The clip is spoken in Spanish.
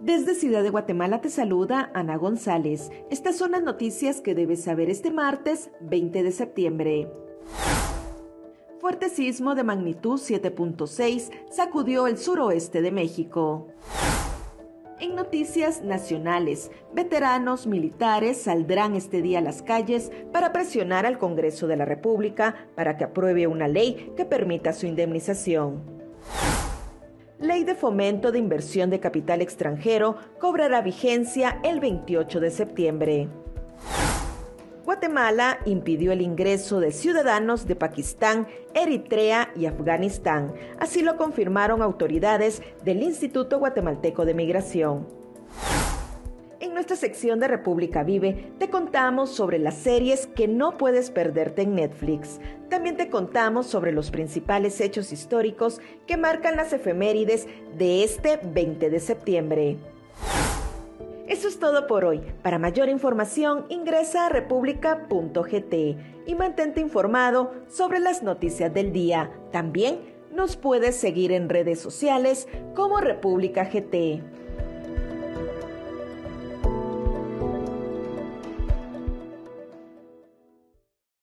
Desde Ciudad de Guatemala te saluda Ana González. Estas son las noticias que debes saber este martes 20 de septiembre. Fuerte sismo de magnitud 7.6 sacudió el suroeste de México. En noticias nacionales, veteranos militares saldrán este día a las calles para presionar al Congreso de la República para que apruebe una ley que permita su indemnización. Ley de Fomento de Inversión de Capital Extranjero cobrará vigencia el 28 de septiembre. Guatemala impidió el ingreso de ciudadanos de Pakistán, Eritrea y Afganistán. Así lo confirmaron autoridades del Instituto Guatemalteco de Migración. En nuestra sección de República Vive te contamos sobre las series que no puedes perderte en Netflix. También te contamos sobre los principales hechos históricos que marcan las efemérides de este 20 de septiembre. Eso es todo por hoy. Para mayor información ingresa a república.gt y mantente informado sobre las noticias del día. También nos puedes seguir en redes sociales como República GT.